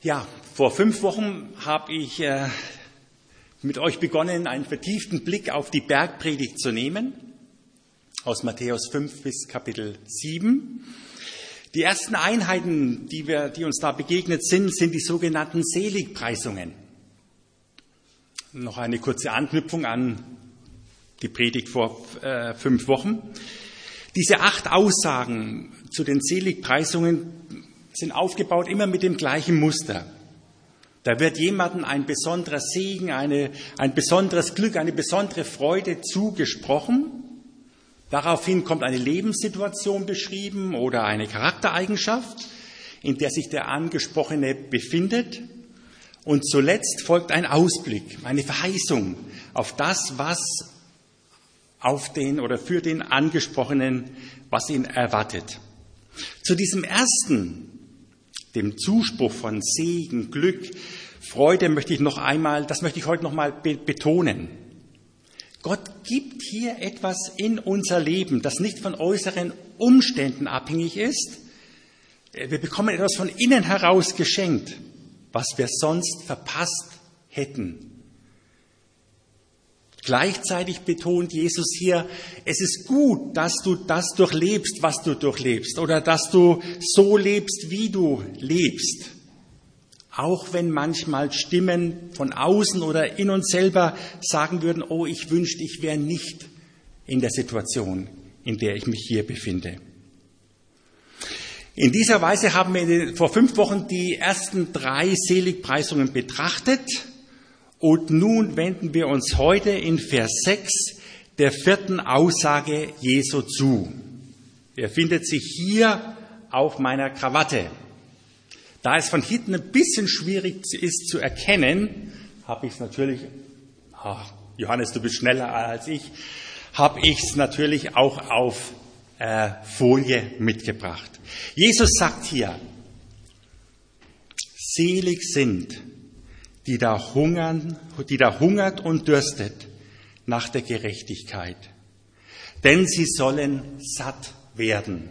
Ja, vor fünf Wochen habe ich äh, mit euch begonnen, einen vertieften Blick auf die Bergpredigt zu nehmen, aus Matthäus 5 bis Kapitel 7. Die ersten Einheiten, die, wir, die uns da begegnet sind, sind die sogenannten Seligpreisungen. Noch eine kurze Anknüpfung an die Predigt vor äh, fünf Wochen. Diese acht Aussagen zu den Seligpreisungen sind aufgebaut immer mit dem gleichen Muster. Da wird jemandem ein besonderer Segen, eine, ein besonderes Glück, eine besondere Freude zugesprochen. Daraufhin kommt eine Lebenssituation beschrieben oder eine Charaktereigenschaft, in der sich der Angesprochene befindet. Und zuletzt folgt ein Ausblick, eine Verheißung auf das, was auf den oder für den Angesprochenen, was ihn erwartet. Zu diesem ersten dem Zuspruch von Segen, Glück, Freude möchte ich noch einmal, das möchte ich heute noch mal betonen. Gott gibt hier etwas in unser Leben, das nicht von äußeren Umständen abhängig ist. Wir bekommen etwas von innen heraus geschenkt, was wir sonst verpasst hätten. Gleichzeitig betont Jesus hier, es ist gut, dass du das durchlebst, was du durchlebst, oder dass du so lebst, wie du lebst. Auch wenn manchmal Stimmen von außen oder in uns selber sagen würden, oh, ich wünschte, ich wäre nicht in der Situation, in der ich mich hier befinde. In dieser Weise haben wir vor fünf Wochen die ersten drei Seligpreisungen betrachtet. Und nun wenden wir uns heute in Vers 6 der vierten Aussage Jesu zu. Er findet sich hier auf meiner Krawatte. Da es von hinten ein bisschen schwierig ist zu erkennen, habe ich es natürlich, ach, Johannes, du bist schneller als ich, habe ich es natürlich auch auf äh, Folie mitgebracht. Jesus sagt hier, selig sind, die da hungern, die da hungert und dürstet nach der Gerechtigkeit. Denn sie sollen satt werden.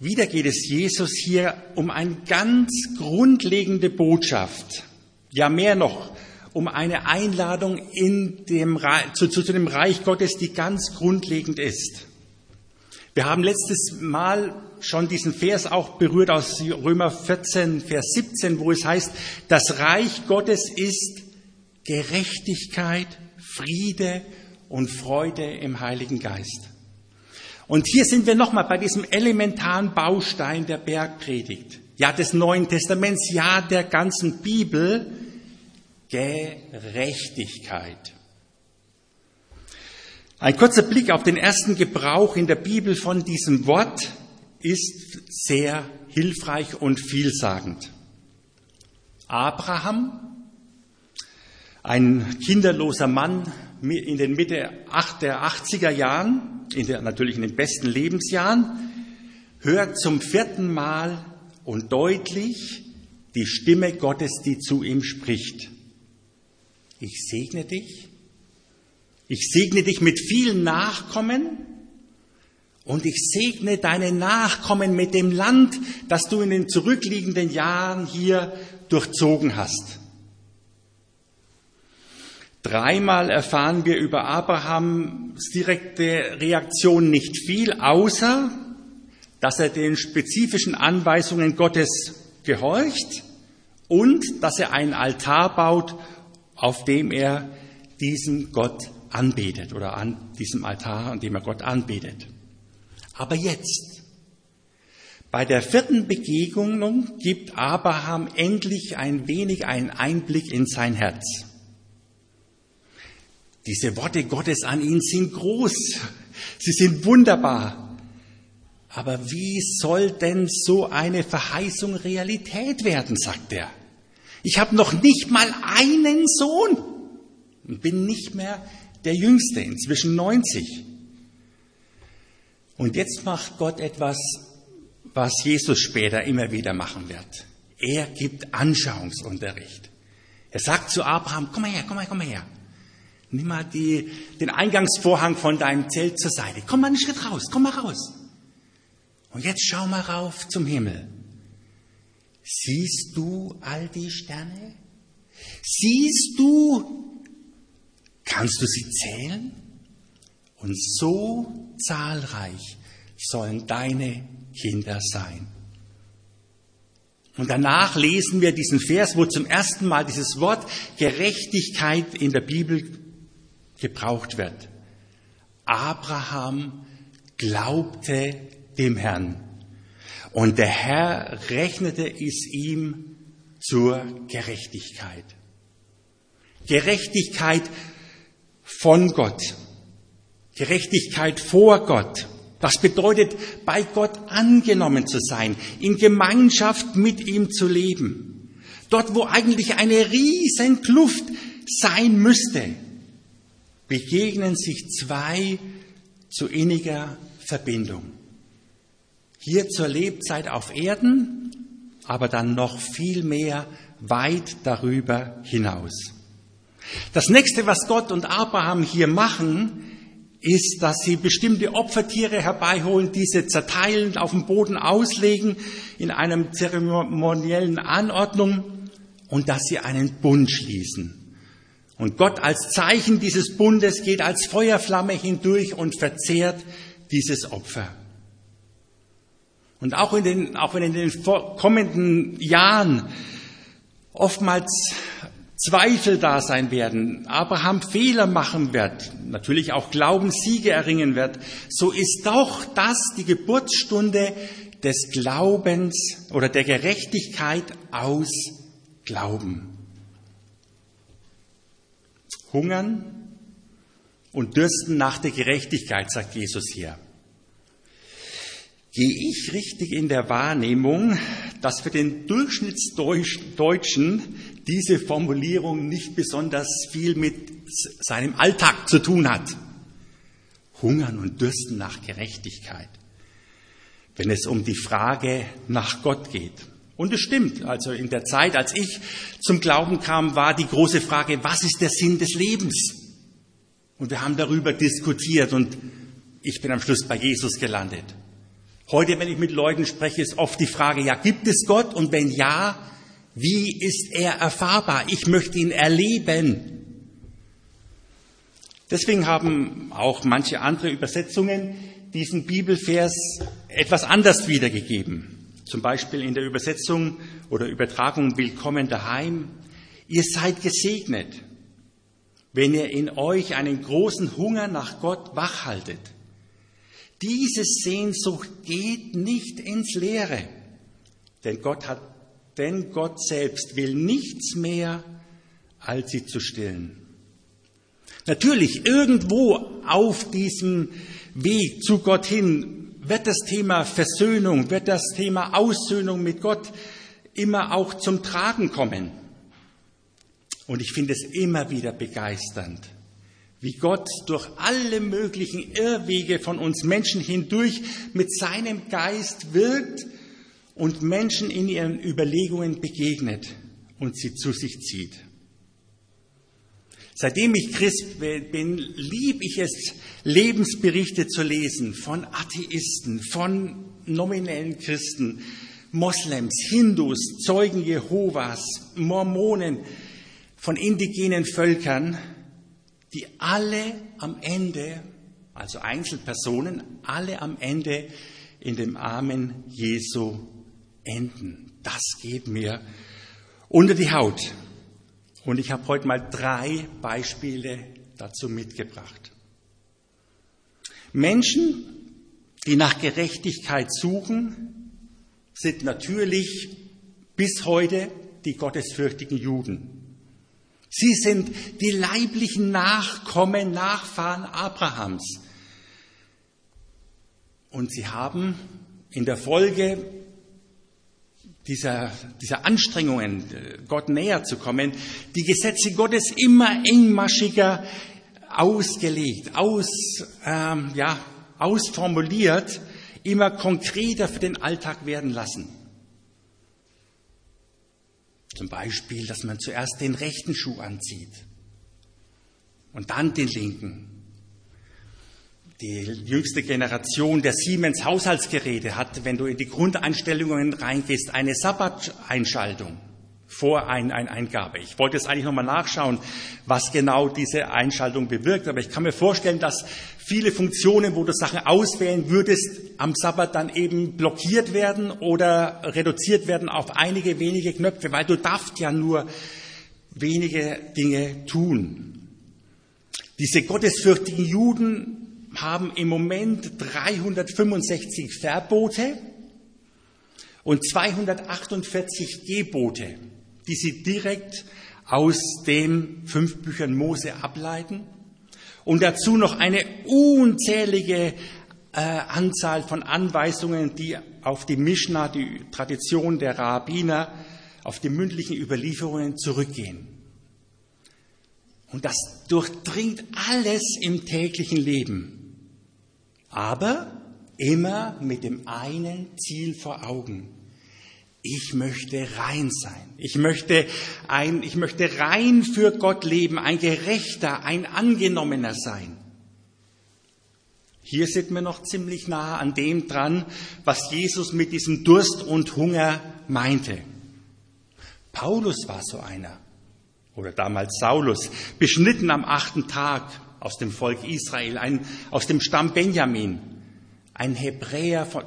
Wieder geht es Jesus hier um eine ganz grundlegende Botschaft. Ja, mehr noch, um eine Einladung in dem, zu, zu, zu dem Reich Gottes, die ganz grundlegend ist. Wir haben letztes Mal schon diesen Vers auch berührt aus Römer 14, Vers 17, wo es heißt, das Reich Gottes ist Gerechtigkeit, Friede und Freude im Heiligen Geist. Und hier sind wir nochmal bei diesem elementaren Baustein der Bergpredigt. Ja, des Neuen Testaments, ja, der ganzen Bibel. Gerechtigkeit. Ein kurzer Blick auf den ersten Gebrauch in der Bibel von diesem Wort ist sehr hilfreich und vielsagend. Abraham, ein kinderloser Mann in den Mitte der 80er Jahren, in der, natürlich in den besten Lebensjahren, hört zum vierten Mal und deutlich die Stimme Gottes, die zu ihm spricht. Ich segne dich. Ich segne dich mit vielen Nachkommen und ich segne deine Nachkommen mit dem Land, das du in den zurückliegenden Jahren hier durchzogen hast. Dreimal erfahren wir über Abrahams direkte Reaktion nicht viel, außer dass er den spezifischen Anweisungen Gottes gehorcht und dass er einen Altar baut, auf dem er diesen Gott anbetet oder an diesem Altar, an dem er Gott anbetet. Aber jetzt, bei der vierten Begegnung gibt Abraham endlich ein wenig einen Einblick in sein Herz. Diese Worte Gottes an ihn sind groß, sie sind wunderbar. Aber wie soll denn so eine Verheißung Realität werden, sagt er. Ich habe noch nicht mal einen Sohn und bin nicht mehr der Jüngste, inzwischen 90. Und jetzt macht Gott etwas, was Jesus später immer wieder machen wird. Er gibt Anschauungsunterricht. Er sagt zu Abraham, komm mal her, komm mal, komm mal her. Nimm mal die, den Eingangsvorhang von deinem Zelt zur Seite. Komm mal einen Schritt raus, komm mal raus. Und jetzt schau mal rauf zum Himmel. siehst du all die Sterne? Siehst du, kannst du sie zählen? Und so zahlreich sollen deine Kinder sein. Und danach lesen wir diesen Vers, wo zum ersten Mal dieses Wort Gerechtigkeit in der Bibel gebraucht wird. Abraham glaubte dem Herrn und der Herr rechnete es ihm zur Gerechtigkeit. Gerechtigkeit von Gott. Gerechtigkeit vor Gott. Das bedeutet, bei Gott angenommen zu sein, in Gemeinschaft mit ihm zu leben. Dort, wo eigentlich eine riesen Kluft sein müsste, begegnen sich zwei zu inniger Verbindung. Hier zur Lebzeit auf Erden, aber dann noch viel mehr weit darüber hinaus. Das nächste, was Gott und Abraham hier machen, ist, dass sie bestimmte Opfertiere herbeiholen, diese zerteilen, auf dem Boden auslegen in einem zeremoniellen Anordnung und dass sie einen Bund schließen. Und Gott als Zeichen dieses Bundes geht als Feuerflamme hindurch und verzehrt dieses Opfer. Und auch, in den, auch wenn in den kommenden Jahren oftmals Zweifel da sein werden, Abraham Fehler machen wird, natürlich auch Glaubenssiege erringen wird, so ist doch das die Geburtsstunde des Glaubens oder der Gerechtigkeit aus Glauben. Hungern und dürsten nach der Gerechtigkeit, sagt Jesus hier. Gehe ich richtig in der Wahrnehmung, dass für den Durchschnittsdeutschen diese Formulierung nicht besonders viel mit seinem Alltag zu tun hat? Hungern und Dürsten nach Gerechtigkeit, wenn es um die Frage nach Gott geht. Und es stimmt, also in der Zeit, als ich zum Glauben kam, war die große Frage, was ist der Sinn des Lebens? Und wir haben darüber diskutiert und ich bin am Schluss bei Jesus gelandet. Heute, wenn ich mit Leuten spreche, ist oft die Frage, ja, gibt es Gott? Und wenn ja, wie ist er erfahrbar? Ich möchte ihn erleben. Deswegen haben auch manche andere Übersetzungen diesen Bibelvers etwas anders wiedergegeben. Zum Beispiel in der Übersetzung oder Übertragung Willkommen daheim. Ihr seid gesegnet, wenn ihr in euch einen großen Hunger nach Gott wachhaltet. Diese Sehnsucht geht nicht ins Leere, denn Gott hat, denn Gott selbst will nichts mehr, als sie zu stillen. Natürlich, irgendwo auf diesem Weg zu Gott hin wird das Thema Versöhnung, wird das Thema Aussöhnung mit Gott immer auch zum Tragen kommen. Und ich finde es immer wieder begeisternd, wie Gott durch alle möglichen Irrwege von uns Menschen hindurch mit seinem Geist wirkt und Menschen in ihren Überlegungen begegnet und sie zu sich zieht. Seitdem ich Christ bin, lieb ich es, Lebensberichte zu lesen von Atheisten, von nominellen Christen, Moslems, Hindus, Zeugen Jehovas, Mormonen, von indigenen Völkern, die alle am Ende, also Einzelpersonen, alle am Ende in dem Armen Jesu enden. Das geht mir unter die Haut. Und ich habe heute mal drei Beispiele dazu mitgebracht. Menschen, die nach Gerechtigkeit suchen, sind natürlich bis heute die gottesfürchtigen Juden. Sie sind die leiblichen Nachkommen, Nachfahren Abrahams. Und sie haben in der Folge dieser, dieser Anstrengungen, Gott näher zu kommen, die Gesetze Gottes immer engmaschiger ausgelegt, aus, ähm, ja, ausformuliert, immer konkreter für den Alltag werden lassen. Zum Beispiel, dass man zuerst den rechten Schuh anzieht und dann den linken. Die jüngste Generation der Siemens Haushaltsgeräte hat, wenn du in die Grundeinstellungen reingehst, eine Sabbat-Einschaltung vor ein, ein Eingabe. Ich wollte jetzt eigentlich nochmal nachschauen, was genau diese Einschaltung bewirkt, aber ich kann mir vorstellen, dass viele Funktionen, wo du Sachen auswählen würdest, am Sabbat dann eben blockiert werden oder reduziert werden auf einige wenige Knöpfe, weil du darfst ja nur wenige Dinge tun. Diese gottesfürchtigen Juden haben im Moment 365 Verbote und 248 Gebote, die sie direkt aus den fünf Büchern Mose ableiten und dazu noch eine unzählige äh, Anzahl von Anweisungen, die auf die Mishnah, die Tradition der Rabbiner, auf die mündlichen Überlieferungen zurückgehen. Und das durchdringt alles im täglichen Leben aber immer mit dem einen Ziel vor Augen. Ich möchte rein sein. Ich möchte ein, ich möchte rein für Gott leben, ein gerechter, ein angenommener sein. Hier sind wir noch ziemlich nah an dem dran, was Jesus mit diesem Durst und Hunger meinte. Paulus war so einer, oder damals Saulus, beschnitten am achten Tag, aus dem Volk Israel, ein, aus dem Stamm Benjamin, ein Hebräer von,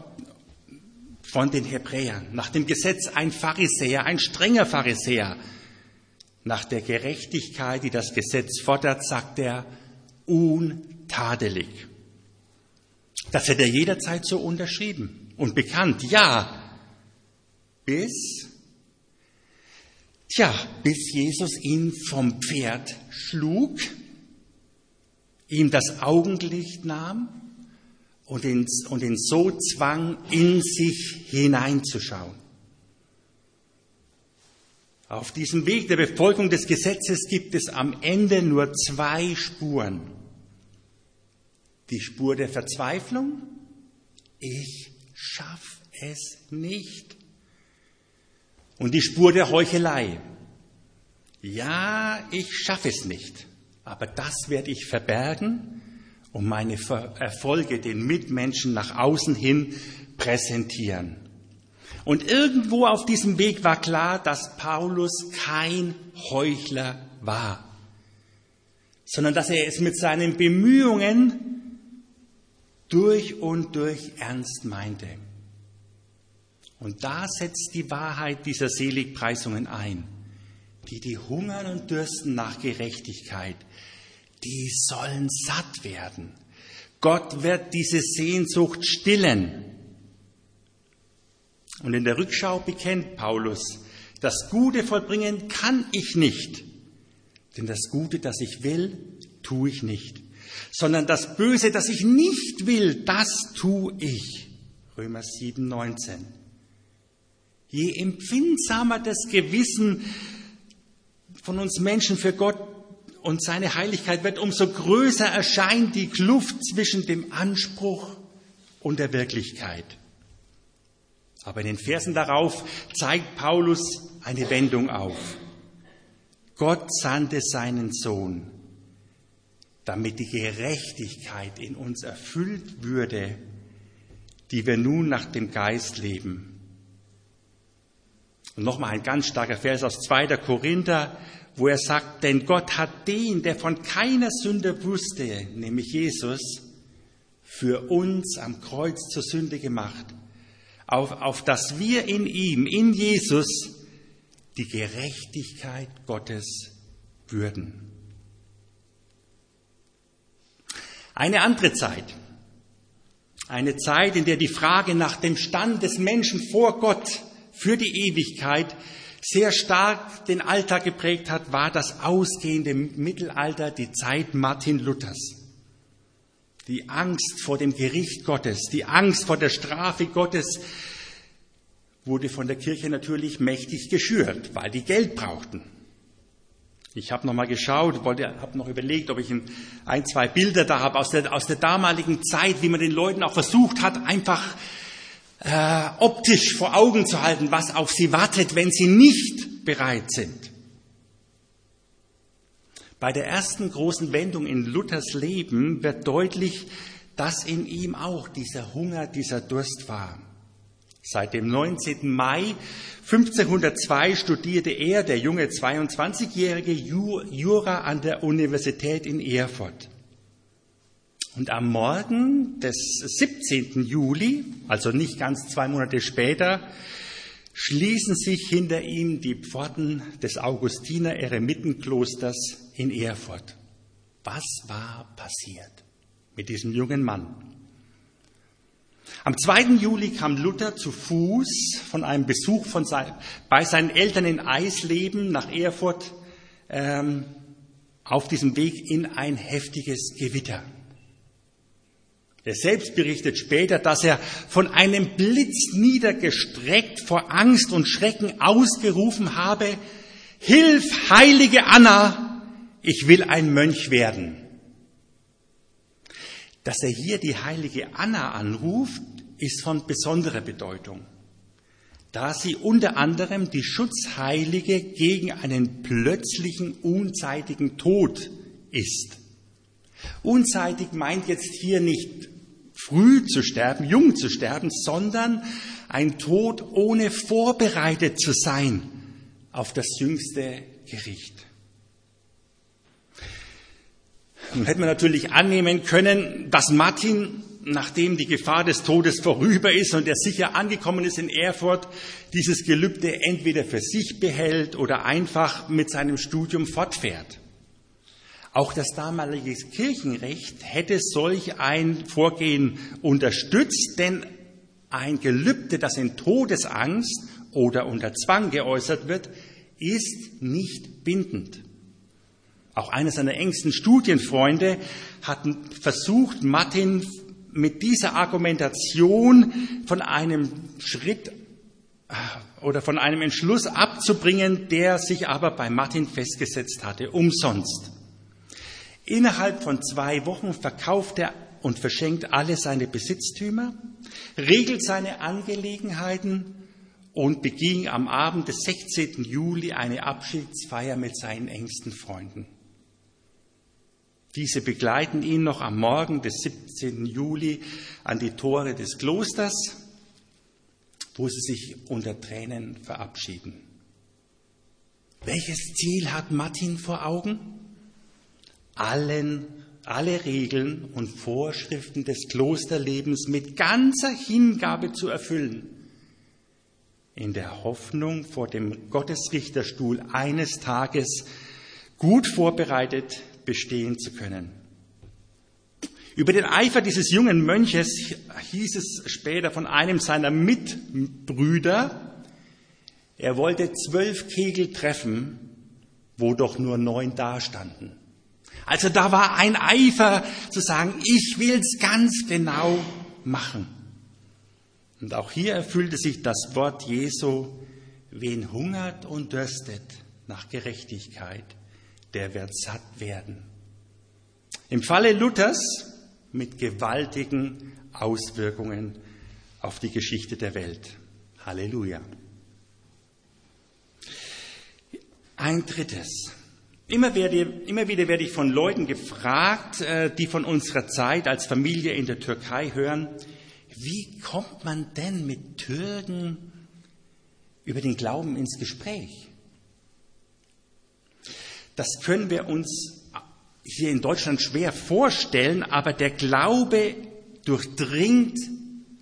von den Hebräern, nach dem Gesetz ein Pharisäer, ein strenger Pharisäer. Nach der Gerechtigkeit, die das Gesetz fordert, sagt er, untadelig. Das hätte er jederzeit so unterschrieben und bekannt, ja, bis, tja, bis Jesus ihn vom Pferd schlug ihm das Augenlicht nahm und ihn, und ihn so zwang, in sich hineinzuschauen. Auf diesem Weg der Befolgung des Gesetzes gibt es am Ende nur zwei Spuren. Die Spur der Verzweiflung, ich schaff es nicht. Und die Spur der Heuchelei, ja, ich schaffe es nicht. Aber das werde ich verbergen und meine Erfolge den Mitmenschen nach außen hin präsentieren. Und irgendwo auf diesem Weg war klar, dass Paulus kein Heuchler war, sondern dass er es mit seinen Bemühungen durch und durch ernst meinte. Und da setzt die Wahrheit dieser Seligpreisungen ein die, die hungern und dürsten nach Gerechtigkeit, die sollen satt werden. Gott wird diese Sehnsucht stillen. Und in der Rückschau bekennt Paulus, das Gute vollbringen kann ich nicht, denn das Gute, das ich will, tue ich nicht, sondern das Böse, das ich nicht will, das tue ich. Römer 7, 19. Je empfindsamer das Gewissen von uns Menschen für Gott und seine Heiligkeit wird, umso größer erscheint die Kluft zwischen dem Anspruch und der Wirklichkeit. Aber in den Versen darauf zeigt Paulus eine Wendung auf. Gott sandte seinen Sohn, damit die Gerechtigkeit in uns erfüllt würde, die wir nun nach dem Geist leben. Und nochmal ein ganz starker Vers aus 2. Korinther, wo er sagt, denn Gott hat den, der von keiner Sünde wusste, nämlich Jesus, für uns am Kreuz zur Sünde gemacht, auf, auf dass wir in ihm, in Jesus, die Gerechtigkeit Gottes würden. Eine andere Zeit, eine Zeit, in der die Frage nach dem Stand des Menschen vor Gott für die Ewigkeit sehr stark den Alltag geprägt hat, war das ausgehende Mittelalter, die Zeit Martin Luthers. Die Angst vor dem Gericht Gottes, die Angst vor der Strafe Gottes wurde von der Kirche natürlich mächtig geschürt, weil die Geld brauchten. Ich habe noch mal geschaut, habe noch überlegt, ob ich ein, zwei Bilder da habe aus der, aus der damaligen Zeit, wie man den Leuten auch versucht hat, einfach äh, optisch vor Augen zu halten, was auf sie wartet, wenn sie nicht bereit sind. Bei der ersten großen Wendung in Luthers Leben wird deutlich, dass in ihm auch dieser Hunger, dieser Durst war. Seit dem 19. Mai 1502 studierte er, der junge 22-jährige, Jura an der Universität in Erfurt. Und am Morgen des 17. Juli, also nicht ganz zwei Monate später, schließen sich hinter ihm die Pforten des Augustiner Eremitenklosters in Erfurt. Was war passiert mit diesem jungen Mann? Am 2. Juli kam Luther zu Fuß von einem Besuch von sein, bei seinen Eltern in Eisleben nach Erfurt ähm, auf diesem Weg in ein heftiges Gewitter. Er selbst berichtet später, dass er von einem Blitz niedergestreckt vor Angst und Schrecken ausgerufen habe, Hilf, heilige Anna, ich will ein Mönch werden. Dass er hier die heilige Anna anruft, ist von besonderer Bedeutung, da sie unter anderem die Schutzheilige gegen einen plötzlichen, unzeitigen Tod ist. Unzeitig meint jetzt hier nicht früh zu sterben, jung zu sterben, sondern ein Tod ohne vorbereitet zu sein auf das jüngste Gericht. Nun hätte man natürlich annehmen können, dass Martin, nachdem die Gefahr des Todes vorüber ist und er sicher angekommen ist in Erfurt, dieses Gelübde entweder für sich behält oder einfach mit seinem Studium fortfährt. Auch das damalige Kirchenrecht hätte solch ein Vorgehen unterstützt, denn ein Gelübde, das in Todesangst oder unter Zwang geäußert wird, ist nicht bindend. Auch einer seiner engsten Studienfreunde hat versucht, Martin mit dieser Argumentation von einem Schritt äh, oder von einem Entschluss abzubringen, der sich aber bei Martin festgesetzt hatte, umsonst. Innerhalb von zwei Wochen verkauft er und verschenkt alle seine Besitztümer, regelt seine Angelegenheiten und beging am Abend des 16. Juli eine Abschiedsfeier mit seinen engsten Freunden. Diese begleiten ihn noch am Morgen des 17. Juli an die Tore des Klosters, wo sie sich unter Tränen verabschieden. Welches Ziel hat Martin vor Augen? Allen, alle Regeln und Vorschriften des Klosterlebens mit ganzer Hingabe zu erfüllen, in der Hoffnung, vor dem Gottesrichterstuhl eines Tages gut vorbereitet bestehen zu können. Über den Eifer dieses jungen Mönches hieß es später von einem seiner Mitbrüder, er wollte zwölf Kegel treffen, wo doch nur neun dastanden. Also da war ein Eifer zu sagen, ich will's ganz genau machen. Und auch hier erfüllte sich das Wort Jesu, wen hungert und dürstet nach Gerechtigkeit, der wird satt werden. Im Falle Luthers mit gewaltigen Auswirkungen auf die Geschichte der Welt. Halleluja. Ein drittes. Immer, werde, immer wieder werde ich von Leuten gefragt, äh, die von unserer Zeit als Familie in der Türkei hören, wie kommt man denn mit Türken über den Glauben ins Gespräch? Das können wir uns hier in Deutschland schwer vorstellen, aber der Glaube durchdringt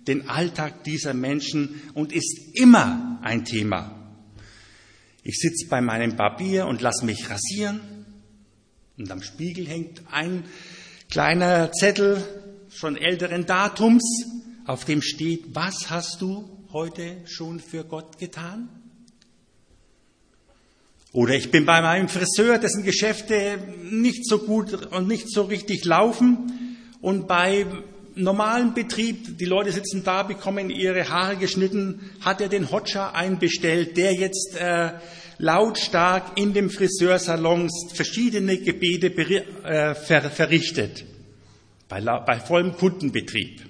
den Alltag dieser Menschen und ist immer ein Thema. Ich sitze bei meinem Barbier und lasse mich rasieren. Und am Spiegel hängt ein kleiner Zettel schon älteren Datums, auf dem steht, was hast du heute schon für Gott getan? Oder ich bin bei meinem Friseur, dessen Geschäfte nicht so gut und nicht so richtig laufen. Und bei normalen Betrieb, die Leute sitzen da, bekommen ihre Haare geschnitten, hat er den Hotscher einbestellt, der jetzt äh, lautstark in dem Friseursalon verschiedene Gebete äh, ver verrichtet, bei, bei vollem Kundenbetrieb.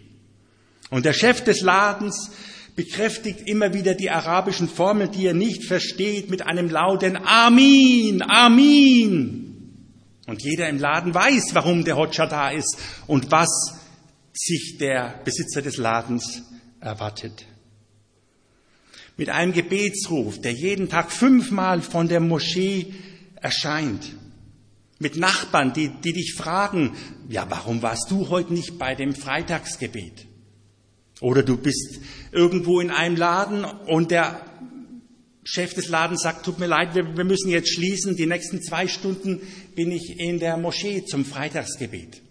Und der Chef des Ladens bekräftigt immer wieder die arabischen Formeln, die er nicht versteht, mit einem lauten Amin, Amin. Und jeder im Laden weiß, warum der Hotscher da ist und was sich der Besitzer des Ladens erwartet. Mit einem Gebetsruf, der jeden Tag fünfmal von der Moschee erscheint. Mit Nachbarn, die, die dich fragen, ja, warum warst du heute nicht bei dem Freitagsgebet? Oder du bist irgendwo in einem Laden und der Chef des Ladens sagt, tut mir leid, wir, wir müssen jetzt schließen, die nächsten zwei Stunden bin ich in der Moschee zum Freitagsgebet.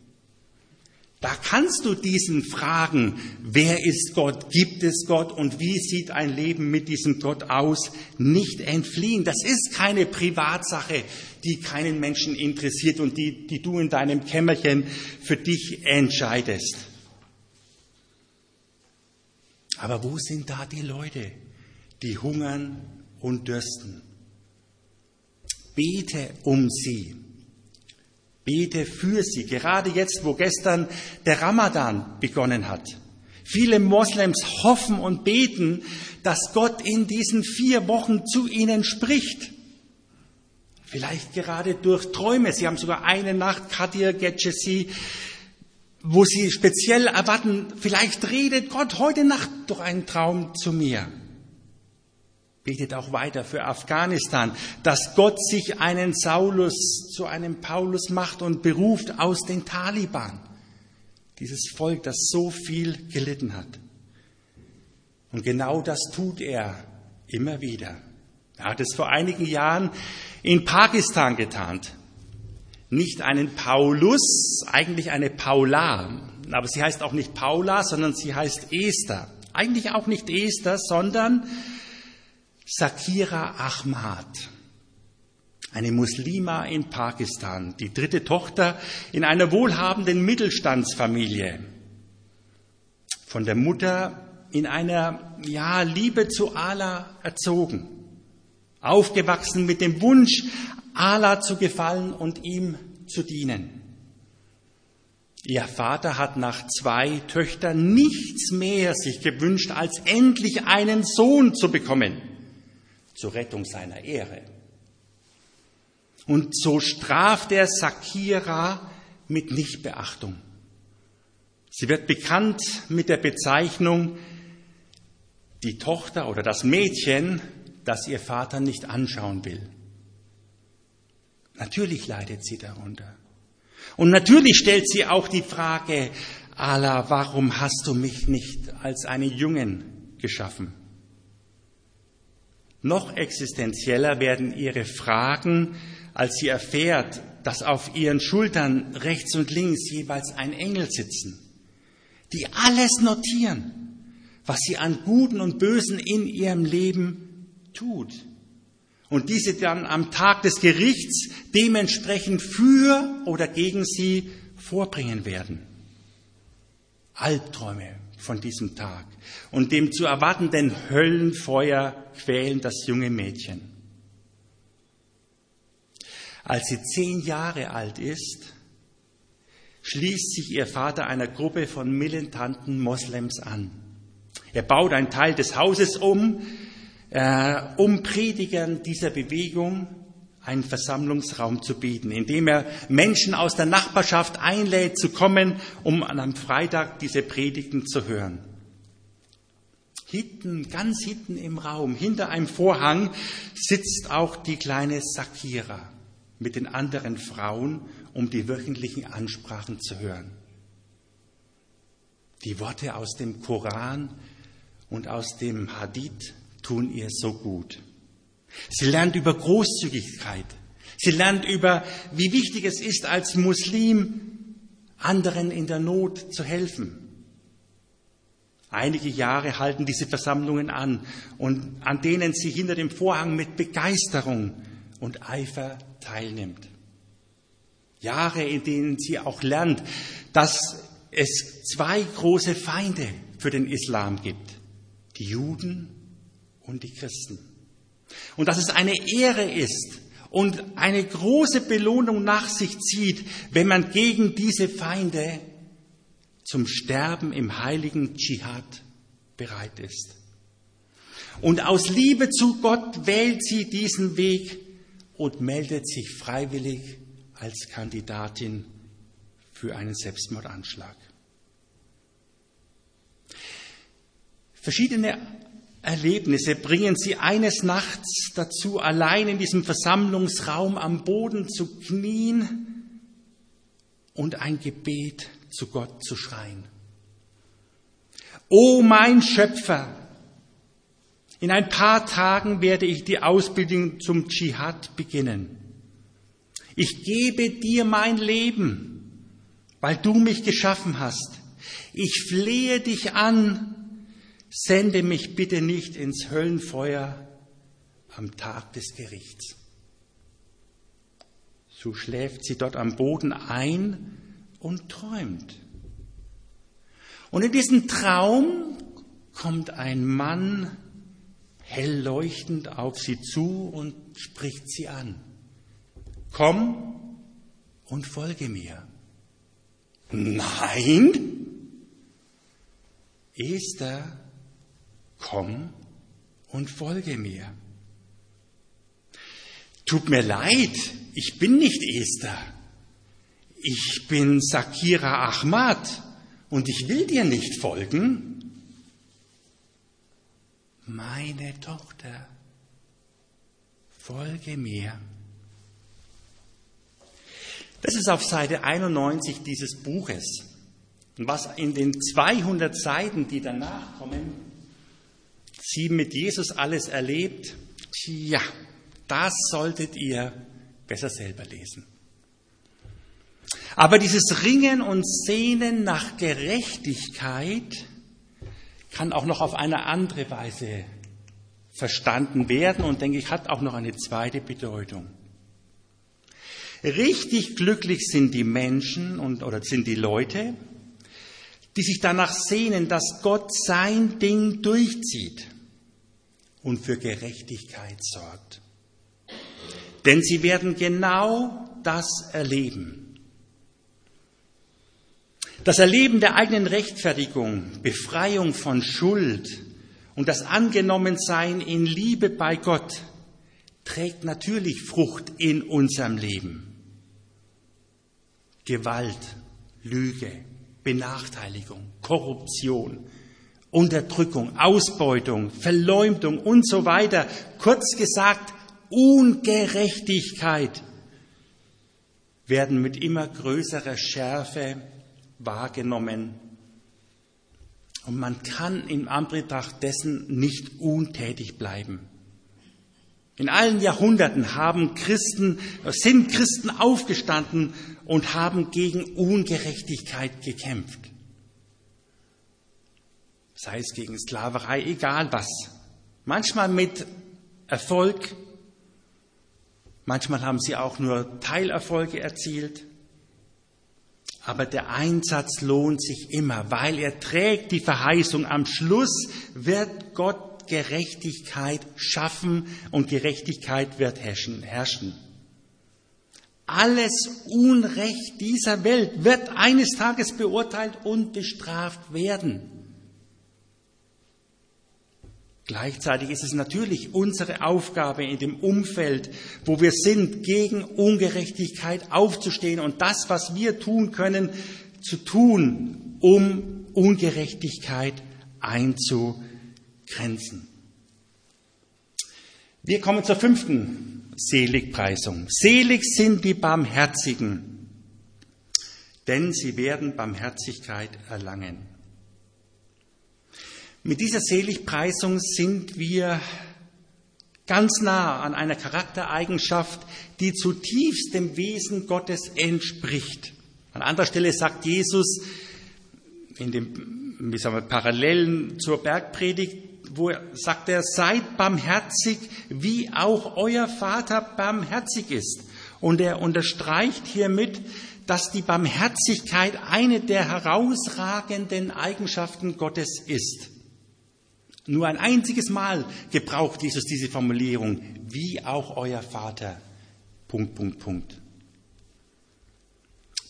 Da kannst du diesen fragen, wer ist Gott, gibt es Gott und wie sieht ein Leben mit diesem Gott aus, nicht entfliehen. Das ist keine Privatsache, die keinen Menschen interessiert und die, die du in deinem Kämmerchen für dich entscheidest. Aber wo sind da die Leute, die hungern und dürsten? Bete um sie. Bete für sie, gerade jetzt, wo gestern der Ramadan begonnen hat. Viele Moslems hoffen und beten, dass Gott in diesen vier Wochen zu ihnen spricht. Vielleicht gerade durch Träume. Sie haben sogar eine Nacht, Kadir Getchesi, wo sie speziell erwarten, vielleicht redet Gott heute Nacht durch einen Traum zu mir. Betet auch weiter für Afghanistan, dass Gott sich einen Saulus zu einem Paulus macht und beruft aus den Taliban. Dieses Volk, das so viel gelitten hat. Und genau das tut er immer wieder. Er hat es vor einigen Jahren in Pakistan getan. Nicht einen Paulus, eigentlich eine Paula. Aber sie heißt auch nicht Paula, sondern sie heißt Esther. Eigentlich auch nicht Esther, sondern Sakira Ahmad, eine Muslima in Pakistan, die dritte Tochter in einer wohlhabenden Mittelstandsfamilie. Von der Mutter in einer, ja, Liebe zu Allah erzogen. Aufgewachsen mit dem Wunsch, Allah zu gefallen und ihm zu dienen. Ihr Vater hat nach zwei Töchtern nichts mehr sich gewünscht, als endlich einen Sohn zu bekommen zur Rettung seiner Ehre. Und so straft er Sakira mit Nichtbeachtung. Sie wird bekannt mit der Bezeichnung die Tochter oder das Mädchen, das ihr Vater nicht anschauen will. Natürlich leidet sie darunter. Und natürlich stellt sie auch die Frage, Allah, warum hast du mich nicht als einen Jungen geschaffen? Noch existenzieller werden ihre Fragen, als sie erfährt, dass auf ihren Schultern rechts und links jeweils ein Engel sitzen, die alles notieren, was sie an Guten und Bösen in ihrem Leben tut. Und diese dann am Tag des Gerichts dementsprechend für oder gegen sie vorbringen werden. Albträume, von diesem Tag und dem zu erwartenden Höllenfeuer quälen das junge Mädchen. Als sie zehn Jahre alt ist, schließt sich ihr Vater einer Gruppe von militanten Moslems an. Er baut einen Teil des Hauses um, äh, um Predigern dieser Bewegung einen Versammlungsraum zu bieten, indem er Menschen aus der Nachbarschaft einlädt zu kommen, um an einem Freitag diese Predigten zu hören. Hinten, ganz hinten im Raum, hinter einem Vorhang, sitzt auch die kleine Sakira mit den anderen Frauen, um die wöchentlichen Ansprachen zu hören. Die Worte aus dem Koran und aus dem Hadith tun ihr so gut. Sie lernt über Großzügigkeit. Sie lernt über, wie wichtig es ist, als Muslim anderen in der Not zu helfen. Einige Jahre halten diese Versammlungen an und an denen sie hinter dem Vorhang mit Begeisterung und Eifer teilnimmt. Jahre, in denen sie auch lernt, dass es zwei große Feinde für den Islam gibt. Die Juden und die Christen und dass es eine Ehre ist und eine große Belohnung nach sich zieht, wenn man gegen diese Feinde zum Sterben im heiligen Dschihad bereit ist. Und aus Liebe zu Gott wählt sie diesen Weg und meldet sich freiwillig als Kandidatin für einen Selbstmordanschlag. Verschiedene Erlebnisse bringen sie eines Nachts dazu, allein in diesem Versammlungsraum am Boden zu knien und ein Gebet zu Gott zu schreien. O mein Schöpfer, in ein paar Tagen werde ich die Ausbildung zum Dschihad beginnen. Ich gebe dir mein Leben, weil du mich geschaffen hast. Ich flehe dich an, sende mich bitte nicht ins Höllenfeuer am Tag des Gerichts. So schläft sie dort am Boden ein und träumt. Und in diesem Traum kommt ein Mann hell leuchtend auf sie zu und spricht sie an. Komm und folge mir. Nein? Esther, komm und folge mir. Tut mir leid, ich bin nicht Esther. Ich bin Sakira Ahmad und ich will dir nicht folgen meine Tochter, folge mir. Das ist auf Seite 91 dieses Buches. Und was in den 200 Seiten, die danach kommen, sie mit Jesus alles erlebt, tja, das solltet ihr besser selber lesen. Aber dieses Ringen und Sehnen nach Gerechtigkeit kann auch noch auf eine andere Weise verstanden werden und denke ich, hat auch noch eine zweite Bedeutung. Richtig glücklich sind die Menschen und, oder sind die Leute, die sich danach sehnen, dass Gott sein Ding durchzieht und für Gerechtigkeit sorgt. Denn sie werden genau das erleben. Das Erleben der eigenen Rechtfertigung, Befreiung von Schuld und das Angenommensein in Liebe bei Gott trägt natürlich Frucht in unserem Leben. Gewalt, Lüge, Benachteiligung, Korruption, Unterdrückung, Ausbeutung, Verleumdung und so weiter. Kurz gesagt, Ungerechtigkeit werden mit immer größerer Schärfe wahrgenommen. Und man kann im Anbetracht dessen nicht untätig bleiben. In allen Jahrhunderten haben Christen, sind Christen aufgestanden und haben gegen Ungerechtigkeit gekämpft. Sei es gegen Sklaverei, egal was. Manchmal mit Erfolg, manchmal haben sie auch nur Teilerfolge erzielt. Aber der Einsatz lohnt sich immer, weil er trägt die Verheißung. Am Schluss wird Gott Gerechtigkeit schaffen und Gerechtigkeit wird herrschen. Alles Unrecht dieser Welt wird eines Tages beurteilt und bestraft werden. Gleichzeitig ist es natürlich unsere Aufgabe in dem Umfeld, wo wir sind, gegen Ungerechtigkeit aufzustehen und das, was wir tun können, zu tun, um Ungerechtigkeit einzugrenzen. Wir kommen zur fünften Seligpreisung. Selig sind die Barmherzigen, denn sie werden Barmherzigkeit erlangen. Mit dieser Seligpreisung sind wir ganz nah an einer Charaktereigenschaft, die zutiefst dem Wesen Gottes entspricht. An anderer Stelle sagt Jesus in dem wie sagen wir, Parallelen zur Bergpredigt, wo er sagt er, seid barmherzig, wie auch euer Vater barmherzig ist. Und er unterstreicht hiermit, dass die Barmherzigkeit eine der herausragenden Eigenschaften Gottes ist. Nur ein einziges Mal gebraucht Jesus diese Formulierung, wie auch euer Vater. Punkt, Punkt, Punkt.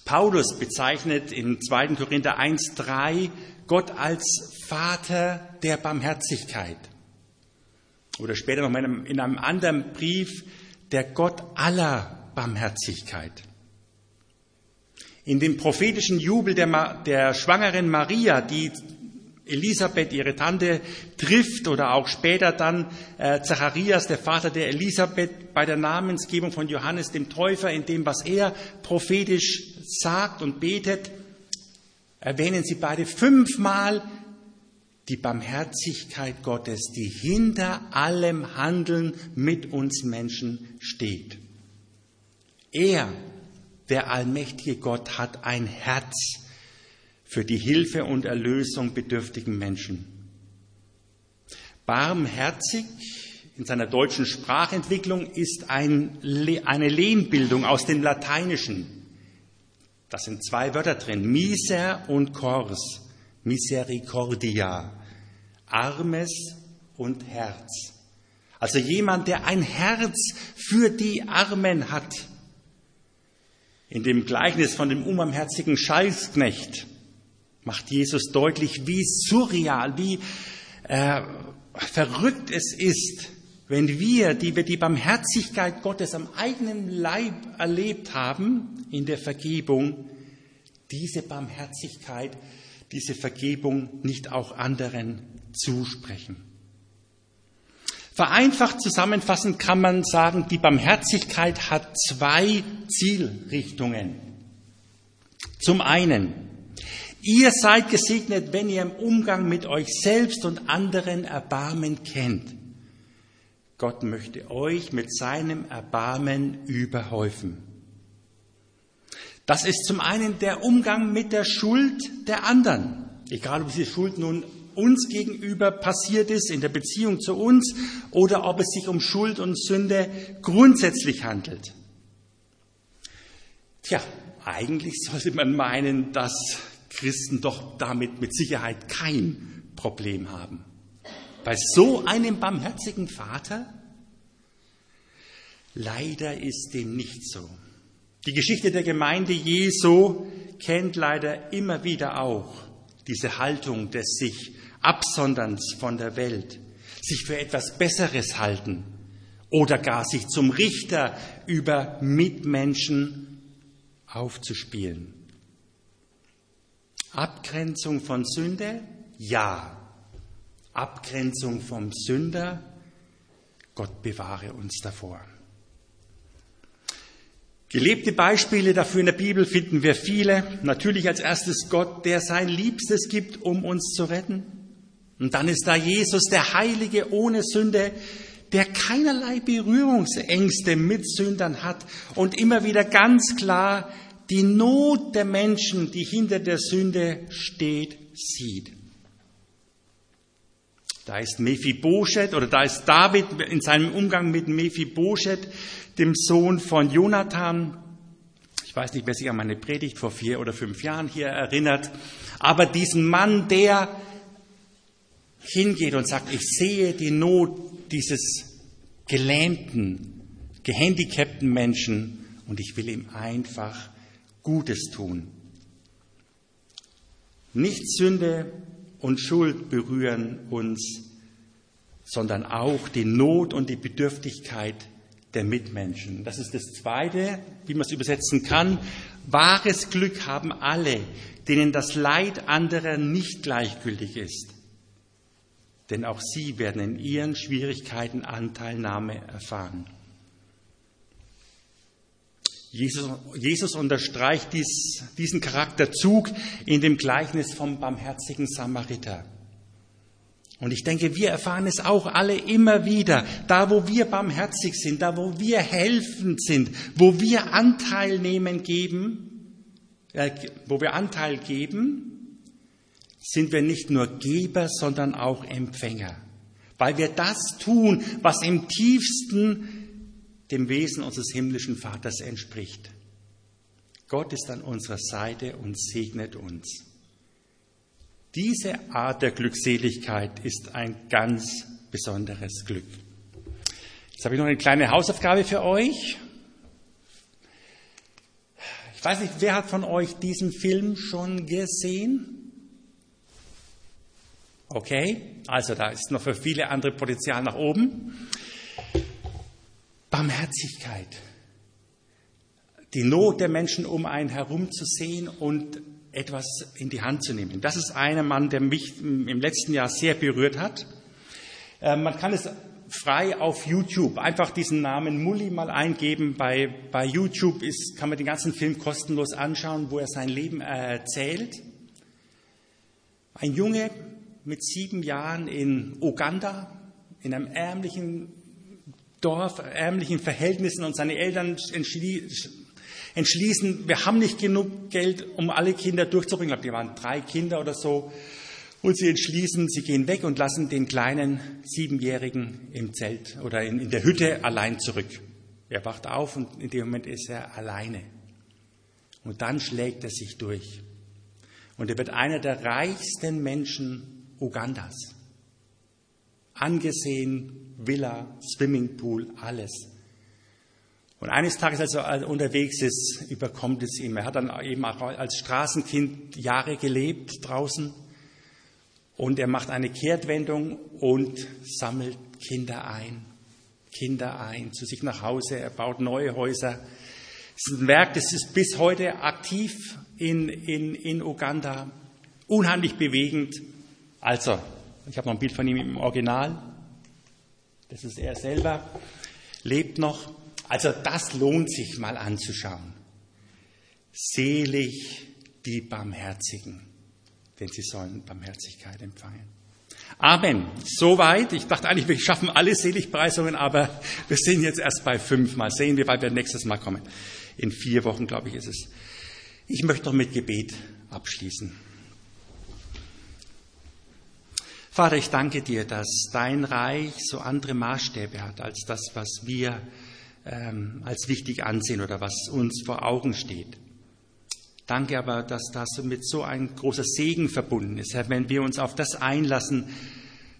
Paulus bezeichnet in 2. Korinther 1.3 Gott als Vater der Barmherzigkeit. Oder später noch in einem anderen Brief der Gott aller Barmherzigkeit. In dem prophetischen Jubel der, der schwangeren Maria, die Elisabeth, ihre Tante, trifft oder auch später dann äh, Zacharias, der Vater der Elisabeth, bei der Namensgebung von Johannes dem Täufer, in dem, was er prophetisch sagt und betet, erwähnen sie beide fünfmal die Barmherzigkeit Gottes, die hinter allem Handeln mit uns Menschen steht. Er, der allmächtige Gott, hat ein Herz für die Hilfe und Erlösung bedürftigen Menschen. Barmherzig in seiner deutschen Sprachentwicklung ist ein, eine Lehnbildung aus dem Lateinischen. Das sind zwei Wörter drin, miser und cors, misericordia, armes und Herz. Also jemand, der ein Herz für die Armen hat. In dem Gleichnis von dem unbarmherzigen Scheißknecht macht Jesus deutlich, wie surreal, wie äh, verrückt es ist, wenn wir, die wir die Barmherzigkeit Gottes am eigenen Leib erlebt haben, in der Vergebung, diese Barmherzigkeit, diese Vergebung nicht auch anderen zusprechen. Vereinfacht zusammenfassend kann man sagen, die Barmherzigkeit hat zwei Zielrichtungen. Zum einen Ihr seid gesegnet, wenn ihr im Umgang mit euch selbst und anderen Erbarmen kennt. Gott möchte euch mit seinem Erbarmen überhäufen. Das ist zum einen der Umgang mit der Schuld der anderen. Egal, ob diese Schuld nun uns gegenüber passiert ist, in der Beziehung zu uns, oder ob es sich um Schuld und Sünde grundsätzlich handelt. Tja, eigentlich sollte man meinen, dass Christen doch damit mit Sicherheit kein Problem haben. Bei so einem barmherzigen Vater? Leider ist dem nicht so. Die Geschichte der Gemeinde Jesu kennt leider immer wieder auch diese Haltung des sich Absonderns von der Welt, sich für etwas Besseres halten oder gar sich zum Richter über Mitmenschen aufzuspielen. Abgrenzung von Sünde? Ja. Abgrenzung vom Sünder? Gott bewahre uns davor. Gelebte Beispiele dafür in der Bibel finden wir viele. Natürlich als erstes Gott, der sein Liebstes gibt, um uns zu retten. Und dann ist da Jesus, der Heilige ohne Sünde, der keinerlei Berührungsängste mit Sündern hat und immer wieder ganz klar die Not der Menschen, die hinter der Sünde steht, sieht. Da ist Mephibosheth oder da ist David in seinem Umgang mit Mephibosheth, dem Sohn von Jonathan. Ich weiß nicht, wer sich an meine Predigt vor vier oder fünf Jahren hier erinnert, aber diesen Mann, der hingeht und sagt, ich sehe die Not dieses gelähmten, gehandicapten Menschen und ich will ihm einfach Gutes tun. Nicht Sünde und Schuld berühren uns, sondern auch die Not und die Bedürftigkeit der Mitmenschen. Das ist das Zweite, wie man es übersetzen kann. Wahres Glück haben alle, denen das Leid anderer nicht gleichgültig ist. Denn auch sie werden in ihren Schwierigkeiten Anteilnahme erfahren. Jesus, Jesus unterstreicht dies, diesen Charakterzug in dem Gleichnis vom barmherzigen Samariter. Und ich denke, wir erfahren es auch alle immer wieder. Da, wo wir barmherzig sind, da, wo wir helfend sind, wo wir Anteil nehmen geben, äh, wo wir Anteil geben, sind wir nicht nur Geber, sondern auch Empfänger. Weil wir das tun, was im tiefsten dem Wesen unseres himmlischen Vaters entspricht. Gott ist an unserer Seite und segnet uns. Diese Art der Glückseligkeit ist ein ganz besonderes Glück. Jetzt habe ich noch eine kleine Hausaufgabe für euch. Ich weiß nicht, wer hat von euch diesen Film schon gesehen? Okay, also da ist noch für viele andere Potenzial nach oben. Barmherzigkeit. Die Not der Menschen um einen herum zu sehen und etwas in die Hand zu nehmen. Das ist einer Mann, der mich im letzten Jahr sehr berührt hat. Äh, man kann es frei auf YouTube. Einfach diesen Namen Mulli mal eingeben. Bei, bei YouTube ist, kann man den ganzen Film kostenlos anschauen, wo er sein Leben erzählt. Ein Junge mit sieben Jahren in Uganda, in einem ärmlichen Dorf, ärmlichen Verhältnissen und seine Eltern entschließen, wir haben nicht genug Geld, um alle Kinder durchzubringen. Ich glaube, die waren drei Kinder oder so. Und sie entschließen, sie gehen weg und lassen den kleinen Siebenjährigen im Zelt oder in, in der Hütte allein zurück. Er wacht auf und in dem Moment ist er alleine. Und dann schlägt er sich durch. Und er wird einer der reichsten Menschen Ugandas. Angesehen, Villa, Swimmingpool, alles. Und eines Tages, als er unterwegs ist, überkommt es ihm. Er hat dann eben auch als Straßenkind Jahre gelebt draußen und er macht eine Kehrtwendung und sammelt Kinder ein. Kinder ein zu sich nach Hause. Er baut neue Häuser. Es ist ein Werk, das ist bis heute aktiv in, in, in Uganda. Unheimlich bewegend. Also, ich habe noch ein Bild von ihm im Original. Das ist er selber. Lebt noch. Also, das lohnt sich mal anzuschauen. Selig die Barmherzigen denn sie sollen Barmherzigkeit empfangen. Amen. Soweit. Ich dachte eigentlich, wir schaffen alle Seligpreisungen, aber wir sind jetzt erst bei fünf. Mal sehen wir, weil wir nächstes Mal kommen. In vier Wochen, glaube ich, ist es. Ich möchte noch mit Gebet abschließen. Vater, ich danke dir, dass dein Reich so andere Maßstäbe hat als das, was wir ähm, als wichtig ansehen oder was uns vor Augen steht. Danke aber, dass das mit so ein großer Segen verbunden ist, Herr, wenn wir uns auf das einlassen,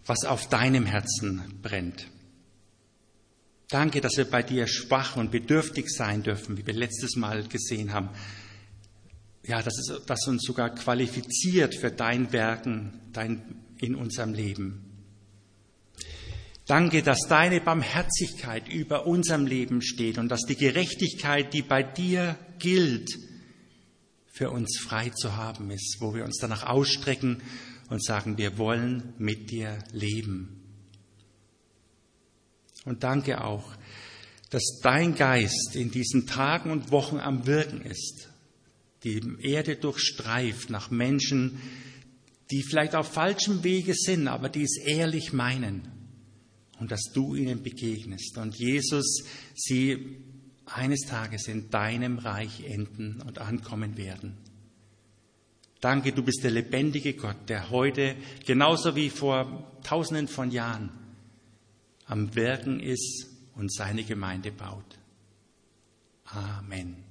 was auf deinem Herzen brennt. Danke, dass wir bei dir schwach und bedürftig sein dürfen, wie wir letztes Mal gesehen haben. Ja, das ist, das uns sogar qualifiziert für dein Werken, dein in unserem Leben. Danke, dass deine Barmherzigkeit über unserem Leben steht und dass die Gerechtigkeit, die bei dir gilt, für uns frei zu haben ist, wo wir uns danach ausstrecken und sagen, wir wollen mit dir leben. Und danke auch, dass dein Geist in diesen Tagen und Wochen am Wirken ist, die Erde durchstreift nach Menschen, die vielleicht auf falschem Wege sind, aber die es ehrlich meinen. Und dass du ihnen begegnest und Jesus sie eines Tages in deinem Reich enden und ankommen werden. Danke, du bist der lebendige Gott, der heute genauso wie vor tausenden von Jahren am Wirken ist und seine Gemeinde baut. Amen.